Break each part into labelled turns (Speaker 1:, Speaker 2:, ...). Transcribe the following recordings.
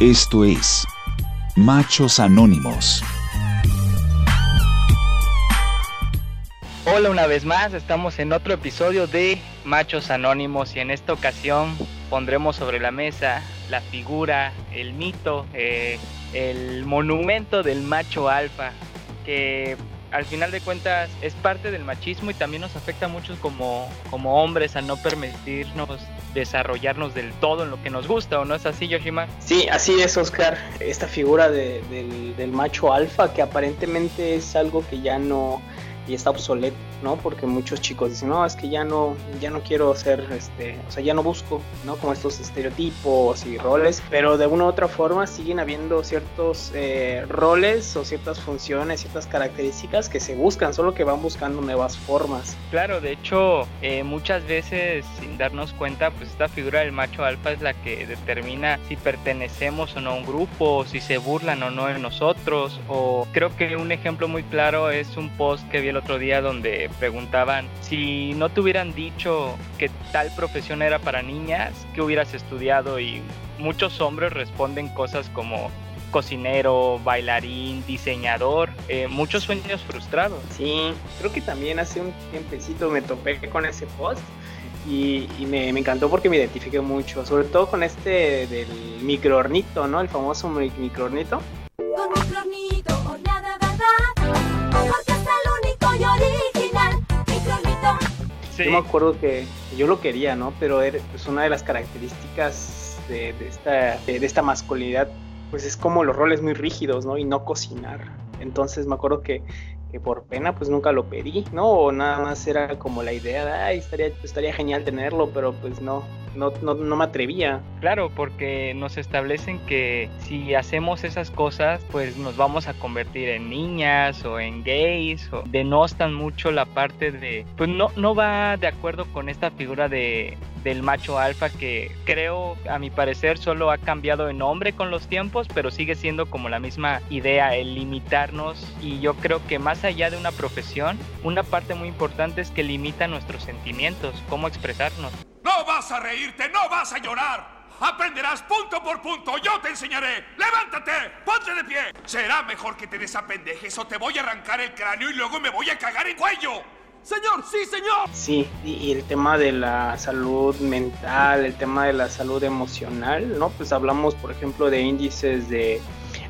Speaker 1: Esto es Machos Anónimos.
Speaker 2: Hola una vez más, estamos en otro episodio de Machos Anónimos y en esta ocasión pondremos sobre la mesa la figura, el mito, eh, el monumento del macho alfa, que al final de cuentas es parte del machismo y también nos afecta mucho como, como hombres a no permitirnos desarrollarnos del todo en lo que nos gusta, ¿o no es así, Yoshima?
Speaker 3: Sí, así es, Oscar. Esta figura del, del macho alfa que aparentemente es algo que ya no y está obsoleto, ¿no? Porque muchos chicos dicen, no, es que ya no, ya no quiero ser, este, o sea, ya no busco, ¿no? Como estos estereotipos y roles, pero de una u otra forma siguen habiendo ciertos eh, roles o ciertas funciones, ciertas características que se buscan, solo que van buscando nuevas formas.
Speaker 2: Claro, de hecho, eh, muchas veces sin darnos cuenta, pues esta figura del macho alfa es la que determina si pertenecemos o no a un grupo, si se burlan o no de nosotros, o creo que un ejemplo muy claro es un post que vi el otro día donde preguntaban si no te hubieran dicho que tal profesión era para niñas, que hubieras estudiado y muchos hombres responden cosas como cocinero, bailarín, diseñador, eh, muchos sueños frustrados.
Speaker 3: Sí, creo que también hace un tiempecito me topé con ese post y, me, encantó porque me identifiqué mucho, sobre todo con este del microornito, ¿no? El famoso microornito. Yo me acuerdo que yo lo quería, ¿no? Pero es pues, una de las características de, esta, de, esta masculinidad, pues es como los roles muy rígidos, ¿no? Y no cocinar. Entonces me acuerdo que, que por pena pues nunca lo pedí, ¿no? O nada más era como la idea de, ay, estaría, estaría genial tenerlo, pero pues no, no, no, no, me atrevía.
Speaker 2: Claro, porque nos establecen que si hacemos esas cosas, pues nos vamos a convertir en niñas o en gays, o denostan mucho la parte de, pues no, no va de acuerdo con esta figura de, del macho alfa que creo, a mi parecer, solo ha cambiado de nombre con los tiempos, pero sigue siendo como la misma idea, el limitarnos. Y yo creo que más allá de una profesión, una parte muy importante es que limita nuestros sentimientos, cómo expresarnos.
Speaker 4: No vas a reírte, no vas a llorar. Aprenderás punto por punto, yo te enseñaré. ¡Levántate! ¡Ponte de pie! Será mejor que te desapendejes o te voy a arrancar el cráneo y luego me voy a cagar en cuello. Señor, sí, señor.
Speaker 3: Sí, y, el tema de la salud mental, el tema de la salud emocional, ¿no? Pues hablamos, por ejemplo, de índices de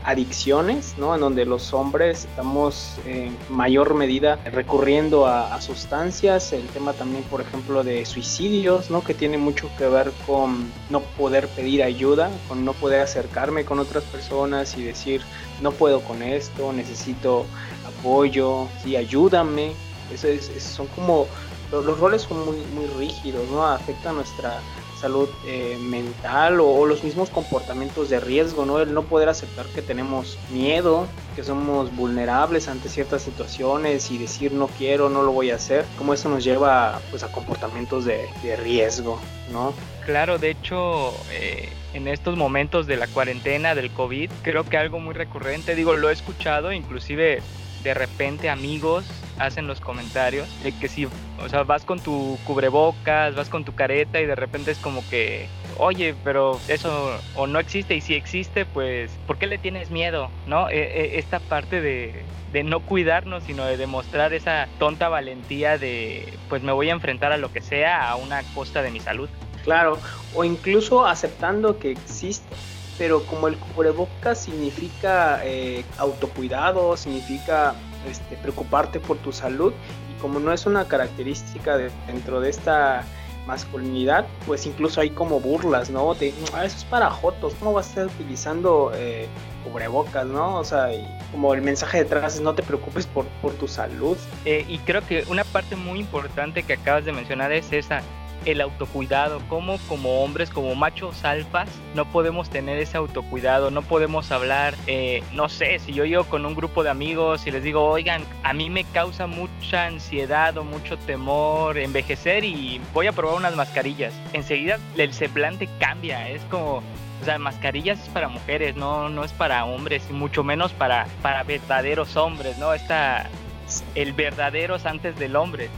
Speaker 3: adicciones, ¿no? En donde los hombres estamos en mayor medida recurriendo a, sustancias, el tema también, por ejemplo, de suicidios, ¿no? Que tiene mucho que ver con no poder pedir ayuda, con no poder acercarme con otras personas y decir, no puedo con esto, necesito apoyo, sí, ayúdame, eso son como, los, roles son muy, muy rígidos, ¿no? Afecta nuestra salud eh, mental o, los mismos comportamientos de riesgo, ¿no? El no poder aceptar que tenemos miedo, que somos vulnerables ante ciertas situaciones y decir no quiero, no lo voy a hacer, como eso nos lleva pues a comportamientos de, riesgo, ¿no?
Speaker 2: Claro, de hecho, eh, en estos momentos de la cuarentena, del COVID, creo que algo muy recurrente, digo, lo he escuchado, inclusive de repente amigos hacen los comentarios de que si, o sea, vas con tu cubrebocas, vas con tu careta y de repente es como que, oye, pero eso o no existe y si existe, pues, ¿por qué le tienes miedo? ¿No? E, e, esta parte de, no cuidarnos, sino de demostrar esa tonta valentía de, pues me voy a enfrentar a lo que sea a una costa de mi salud.
Speaker 3: Claro, o incluso aceptando que existe pero como el cubrebocas significa eh, autocuidado, significa este, preocuparte por tu salud y como no es una característica dentro de esta masculinidad, pues incluso hay como burlas, ¿no? De, ah, eso es para jotos, ¿cómo vas a estar utilizando eh, cubrebocas, ¿no? O sea, como el mensaje detrás es no te preocupes por, por tu salud.
Speaker 2: Eh, y creo que una parte muy importante que acabas de mencionar es esa, el autocuidado, como como hombres, como machos alfas, no podemos tener ese autocuidado, no podemos hablar, eh, no sé, si yo llego con un grupo de amigos y les digo, oigan, a mí me causa mucha ansiedad o mucho temor envejecer y voy a probar unas mascarillas, enseguida el semblante cambia, es como, o sea, mascarillas es para mujeres, no, no es para hombres, y mucho menos para, para verdaderos hombres, ¿no? Está el verdaderos antes del hombre.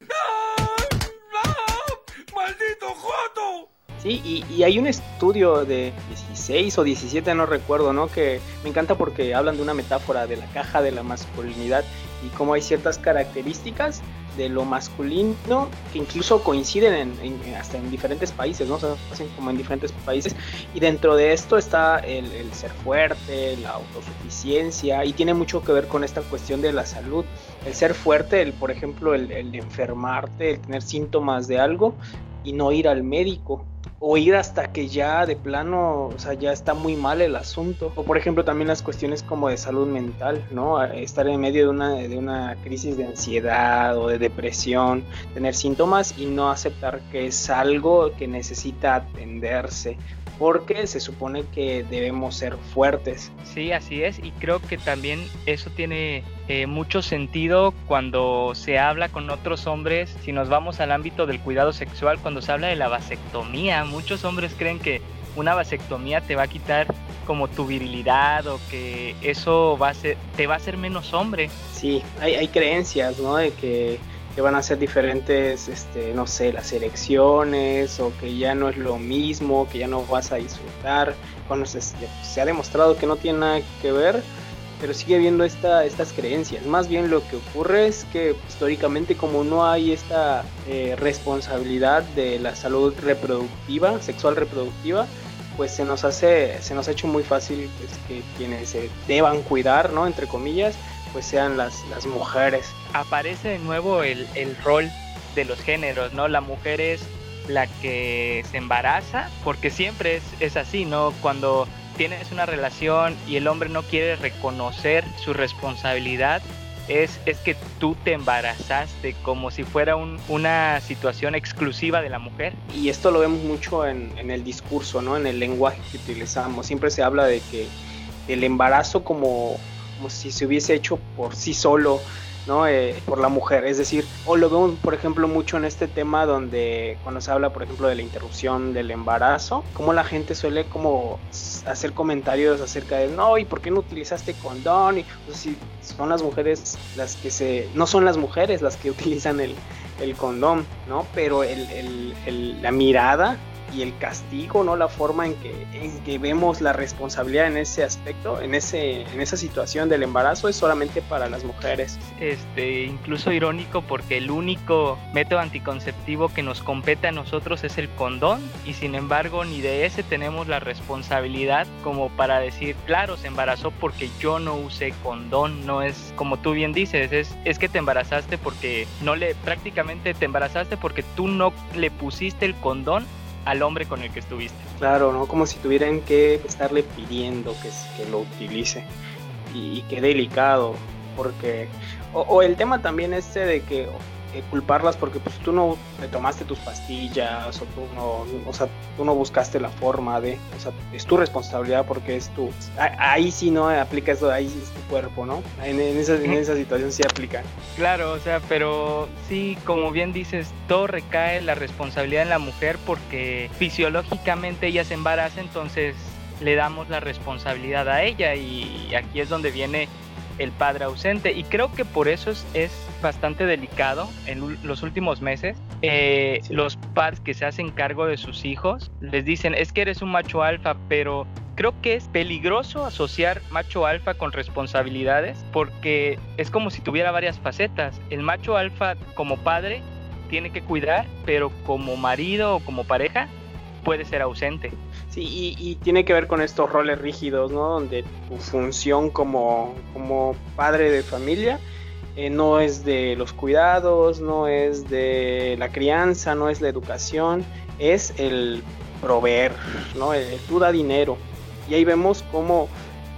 Speaker 3: Sí, y, hay un estudio de 16 o 17, no recuerdo, ¿no? Que me encanta porque hablan de una metáfora de la caja de la masculinidad y cómo hay ciertas características de lo masculino que incluso coinciden en, hasta en diferentes países, ¿no? O sea, hacen como en diferentes países. Y dentro de esto está el, ser fuerte, la autosuficiencia, y tiene mucho que ver con esta cuestión de la salud. El ser fuerte, el, por ejemplo, el, el enfermarte, el tener síntomas de algo y no ir al médico o ir hasta que ya de plano, o sea, ya está muy mal el asunto. O por ejemplo también las cuestiones como de salud mental, ¿no? Estar en medio de una, de una crisis de ansiedad o de depresión, tener síntomas y no aceptar que es algo que necesita atenderse porque se supone que debemos ser fuertes.
Speaker 2: Sí, así es, y creo que también eso tiene eh, mucho sentido cuando se habla con otros hombres, si nos vamos al ámbito del cuidado sexual, cuando se habla de la vasectomía, muchos hombres creen que una vasectomía te va a quitar como tu virilidad o que eso va a ser, te va a hacer menos hombre.
Speaker 3: Sí, hay, hay creencias, ¿no? De que que van a ser diferentes, este, no sé, las elecciones o que ya no es lo mismo, que ya no vas a disfrutar. Bueno, se, ha demostrado que no tiene nada que ver, pero sigue habiendo esta, estas creencias. Más bien lo que ocurre es que históricamente como no hay esta eh, responsabilidad de la salud reproductiva, sexual reproductiva, pues se nos hace, se nos ha hecho muy fácil pues, que quienes se deban cuidar, ¿no? Entre comillas, pues sean las, las mujeres.
Speaker 2: Aparece de nuevo el, el rol de los géneros, ¿no? La mujer es la que se embaraza, porque siempre es, es así, ¿no? Cuando tienes una relación y el hombre no quiere reconocer su responsabilidad, es, es que tú te embarazaste como si fuera un, una situación exclusiva de la mujer.
Speaker 3: Y esto lo vemos mucho en, en, el discurso, ¿no? En el lenguaje que utilizamos. Siempre se habla de que el embarazo como como si se hubiese hecho por sí solo, ¿no? Eh, por la mujer. Es decir, o lo vemos, por ejemplo, mucho en este tema donde cuando se habla, por ejemplo, de la interrupción del embarazo, como la gente suele como hacer comentarios acerca de, no, ¿y por qué no utilizaste condón? Y pues, si son las mujeres las que se, no son las mujeres las que utilizan el, condón, ¿no? Pero el, la mirada y el castigo, ¿no? La forma en que, en que vemos la responsabilidad en ese aspecto, en, ese, en esa situación del embarazo, es solamente para las mujeres.
Speaker 2: Este, incluso irónico porque el único método anticonceptivo que nos compete a nosotros es el condón y sin embargo ni de ese tenemos la responsabilidad como para decir, claro, se embarazó porque yo no usé condón, no es como tú bien dices, es, es que te embarazaste porque no le, prácticamente te embarazaste porque tú no le pusiste el condón al hombre con el que estuviste.
Speaker 3: Claro, ¿no? Como si tuvieran que estarle pidiendo que, que lo utilice. Y, y qué delicado, porque... O, o, el tema también este de que eh, culparlas porque pues tú no te tomaste tus pastillas o tú no, o sea, tú no buscaste la forma de, o sea, es tu responsabilidad porque es tu, ahí sí no aplica eso, ahí es tu cuerpo, ¿no? En, en, esa, en esa situación sí aplica.
Speaker 2: Claro, o sea, pero sí, como bien dices, todo recae la responsabilidad en la mujer porque fisiológicamente ella se embaraza, entonces le damos la responsabilidad a ella y aquí es donde viene el padre ausente y creo que por eso es, es bastante delicado en los últimos meses. Eh, sí. Los padres que se hacen cargo de sus hijos les dicen es que eres un macho alfa, pero creo que es peligroso asociar macho alfa con responsabilidades porque es como si tuviera varias facetas. El macho alfa como padre tiene que cuidar, pero como marido o como pareja puede ser ausente.
Speaker 3: Sí, y, tiene que ver con estos roles rígidos, ¿no? Donde tu función como, como padre de familia eh, no es de los cuidados, no es de la crianza, no es la educación, es el proveer, ¿no? El, el tú da dinero. Y ahí vemos cómo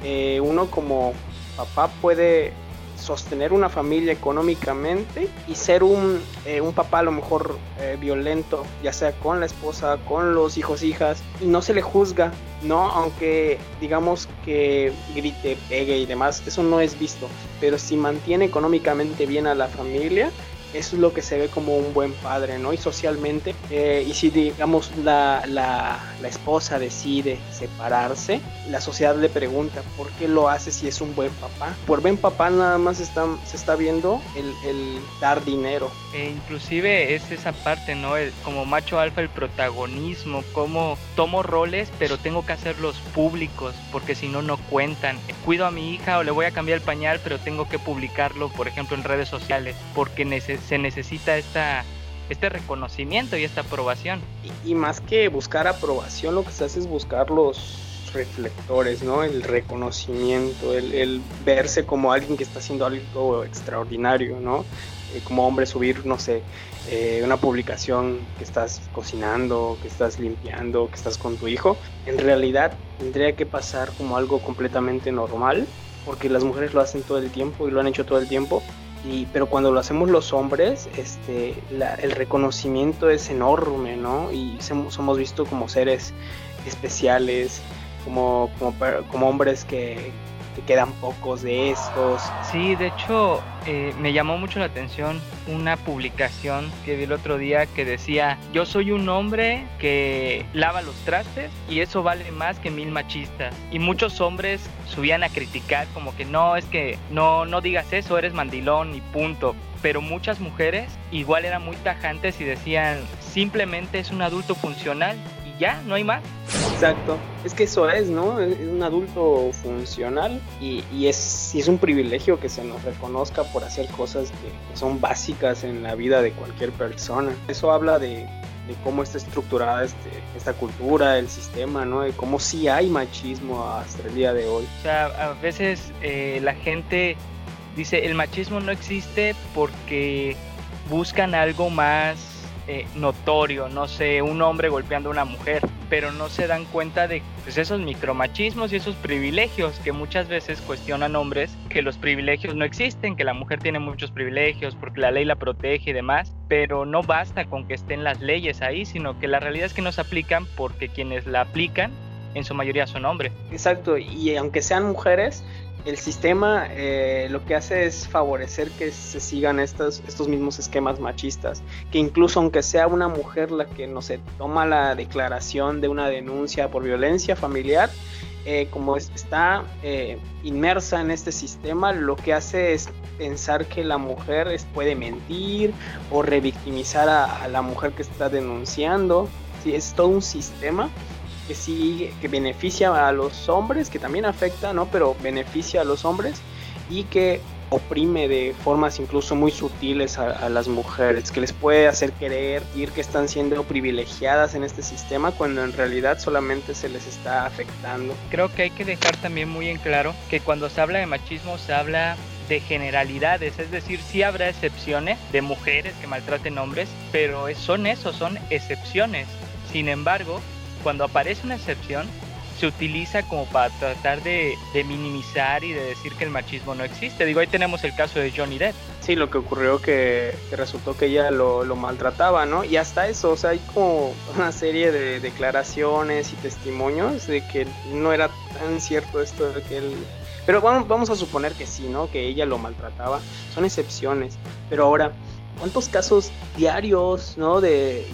Speaker 3: eh, uno como papá puede sostener una familia económicamente y ser un, eh, un papá a lo mejor eh, violento, ya sea con la esposa, con los hijos, hijas, y no se le juzga, ¿no? Aunque digamos que grite, pegue y demás, eso no es visto, pero si mantiene económicamente bien a la familia, es lo que se ve como un buen padre, ¿no? Y socialmente, eh, y si digamos la, la, la, esposa decide separarse, la sociedad le pregunta, ¿por qué lo hace si es un buen papá? Por buen papá nada más está, se está viendo el, el dar dinero.
Speaker 2: E inclusive es esa parte, ¿no? Como macho alfa, el protagonismo, como tomo roles, pero tengo que hacerlos públicos, porque si no, no cuentan. Cuido a mi hija o le voy a cambiar el pañal, pero tengo que publicarlo, por ejemplo, en redes sociales, porque se necesita esta, este reconocimiento y esta aprobación.
Speaker 3: Y, más que buscar aprobación, lo que se hace es buscar los reflectores, ¿no? El reconocimiento, el, verse como alguien que está haciendo algo extraordinario, ¿no? Eh, como hombre subir, no sé, eh, una publicación que estás cocinando, que estás limpiando, que estás con tu hijo, en realidad tendría que pasar como algo completamente normal, porque las mujeres lo hacen todo el tiempo y lo han hecho todo el tiempo, pero cuando lo hacemos los hombres, este, el reconocimiento es enorme, ¿no? Y somos vistos como seres especiales, como, como hombres que, que quedan pocos de estos.
Speaker 2: Sí, de hecho eh, me llamó mucho la atención una publicación que vi el otro día que decía, yo soy un hombre que lava los trastes y eso vale más que mil machistas. Y muchos hombres subían a criticar como que no, es que no, no digas eso, eres mandilón y punto. Pero muchas mujeres igual eran muy tajantes y decían, simplemente es un adulto funcional ya, no hay más.
Speaker 3: Exacto, es que eso es, ¿no? Es un adulto funcional y, es, un privilegio que se nos reconozca por hacer cosas que, son básicas en la vida de cualquier persona. Eso habla de, cómo está estructurada este, esta cultura, el sistema, ¿no? De cómo sí hay machismo hasta el día de hoy.
Speaker 2: O sea, a veces eh, la gente dice, el machismo no existe porque buscan algo más eh, notorio, no sé, un hombre golpeando a una mujer, pero no se dan cuenta de pues, esos micromachismos y esos privilegios que muchas veces cuestionan hombres que los privilegios no existen, que la mujer tiene muchos privilegios porque la ley la protege y demás, pero no basta con que estén las leyes ahí, sino que la realidad es que no se aplican porque quienes la aplican en su mayoría son hombres.
Speaker 3: Exacto, y aunque sean mujeres, el sistema eh, lo que hace es favorecer que se sigan estos, estos mismos esquemas machistas, que incluso aunque sea una mujer la que no se toma la declaración de una denuncia por violencia familiar, eh, como está eh, inmersa en este sistema, lo que hace es pensar que la mujer puede mentir o revictimizar a, la mujer que está denunciando. Sí, es todo un sistema que sí, que beneficia a los hombres, que también afecta, ¿no? Pero beneficia a los hombres y que oprime de formas incluso muy sutiles a, las mujeres, que les puede hacer creer que están siendo privilegiadas en este sistema cuando en realidad solamente se les está afectando.
Speaker 2: Creo que hay que dejar también muy en claro que cuando se habla de machismo se habla de generalidades, es decir, sí habrá excepciones de mujeres que maltraten hombres, pero son eso, son excepciones. Sin embargo, cuando aparece una excepción, se utiliza como para tratar de, minimizar y de decir que el machismo no existe. Digo, ahí tenemos el caso de Johnny Depp.
Speaker 3: Sí, lo que ocurrió que, resultó que ella lo, maltrataba, ¿no? Y hasta eso, o sea, hay como una serie de declaraciones y testimonios de que no era tan cierto esto de que él... Pero bueno, vamos a suponer que sí, ¿no? Que ella lo maltrataba. Son excepciones. Pero ahora, ¿cuántos casos diarios, ¿no? De,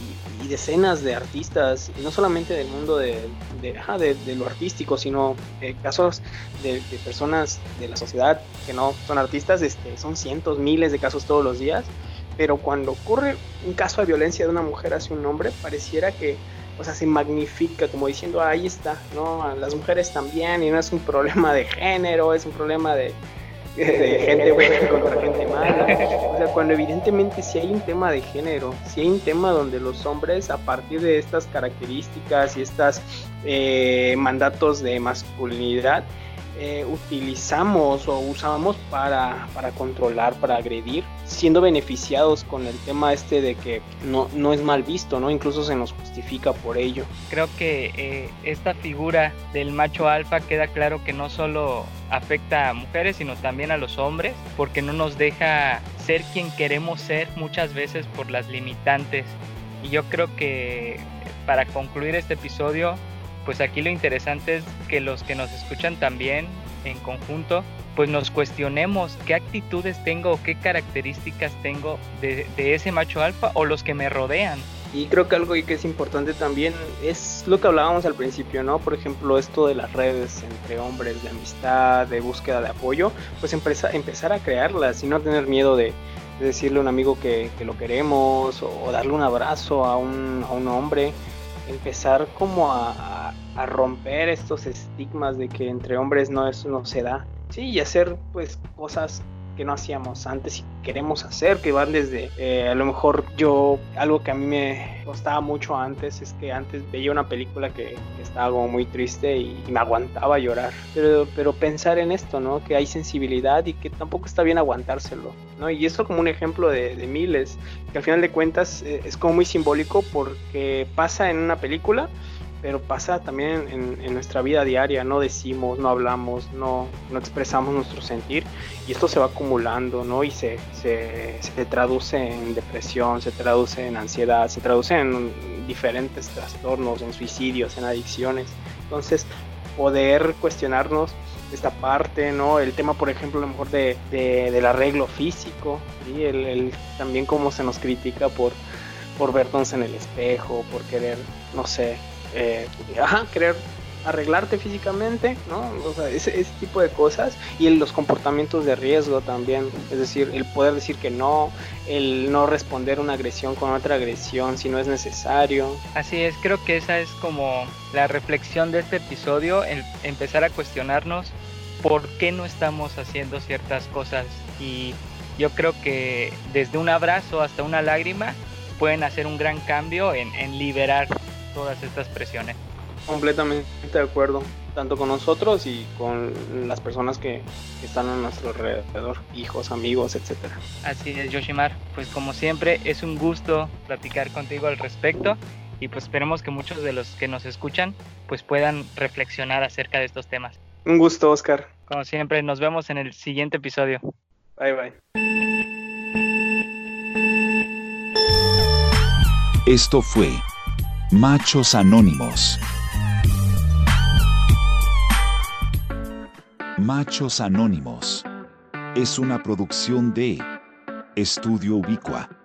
Speaker 3: y decenas de artistas, y no solamente del mundo de, de, lo artístico, sino eh, casos de, personas de la sociedad que no son artistas, este, son cientos, miles de casos todos los días, pero cuando ocurre un caso de violencia de una mujer hacia un hombre, pareciera que, o sea, se magnifica como diciendo, ahí está, ¿no? Las mujeres también, y no es un problema de género, es un problema de, de gente buena contra gente mala. O sea, cuando evidentemente si hay un tema de género, si hay un tema donde los hombres a partir de estas características y estos eh, mandatos de masculinidad eh, utilizamos o usamos para, para, controlar, para agredir, siendo beneficiados con el tema este de que no, no es mal visto, ¿no? Incluso se nos justifica por ello.
Speaker 2: Creo que eh, esta figura del macho alfa queda claro que no solo afecta a mujeres, sino también a los hombres, porque no nos deja ser quien queremos ser muchas veces por las limitantes. Y yo creo que para concluir este episodio, pues aquí lo interesante es que los que nos escuchan también en conjunto pues nos cuestionemos qué actitudes tengo o qué características tengo de, ese macho alfa o los que me rodean.
Speaker 3: Y creo que algo que es importante también es lo que hablábamos al principio, ¿no? Por ejemplo, esto de las redes entre hombres, de amistad, de búsqueda de apoyo, pues empezar, a crearlas y no tener miedo de, decirle a un amigo que, lo queremos o, darle un abrazo a un, hombre, empezar como a, romper estos estigmas de que entre hombres no, eso no se da. Sí, y hacer pues cosas que no hacíamos antes y queremos hacer, que van desde, eh, a lo mejor yo, algo que a mí me costaba mucho antes, es que antes veía una película que, estaba como muy triste y, me aguantaba llorar, pero, pero pensar en esto, ¿no? Que hay sensibilidad y que tampoco está bien aguantárselo, ¿no? Y esto como un ejemplo de, miles, que al final de cuentas eh, es como muy simbólico porque pasa en una película, pero pasa también en, nuestra vida diaria, no decimos, no hablamos, no, no expresamos nuestro sentir y esto se va acumulando, ¿no? Y se, se, se, traduce en depresión, se traduce en ansiedad, se traduce en diferentes trastornos, en suicidios, en adicciones. Entonces, poder cuestionarnos esta parte, ¿no? El tema, por ejemplo, a lo mejor de, del arreglo físico, el, el, también cómo se nos critica por, por vernos en el espejo, por querer, no sé, eh, ajá, querer arreglarte físicamente, ¿no? O sea, ese, ese, tipo de cosas y los comportamientos de riesgo también, es decir, el poder decir que no, el no responder una agresión con otra agresión si no es necesario.
Speaker 2: Así es, creo que esa es como la reflexión de este episodio, el empezar a cuestionarnos por qué no estamos haciendo ciertas cosas y yo creo que desde un abrazo hasta una lágrima pueden hacer un gran cambio en, en liberar todas estas presiones.
Speaker 3: Completamente de acuerdo, tanto con nosotros y con las personas que están a nuestro alrededor, hijos, amigos, etcétera.
Speaker 2: Así es, Yoshimar. Pues como siempre, es un gusto platicar contigo al respecto y pues esperemos que muchos de los que nos escuchan pues puedan reflexionar acerca de estos temas.
Speaker 3: Un gusto, Oscar.
Speaker 2: Como siempre, nos vemos en el siguiente episodio.
Speaker 3: Bye bye.
Speaker 1: Esto fue Machos Anónimos. Machos Anónimos. Es una producción de Estudio Ubicua.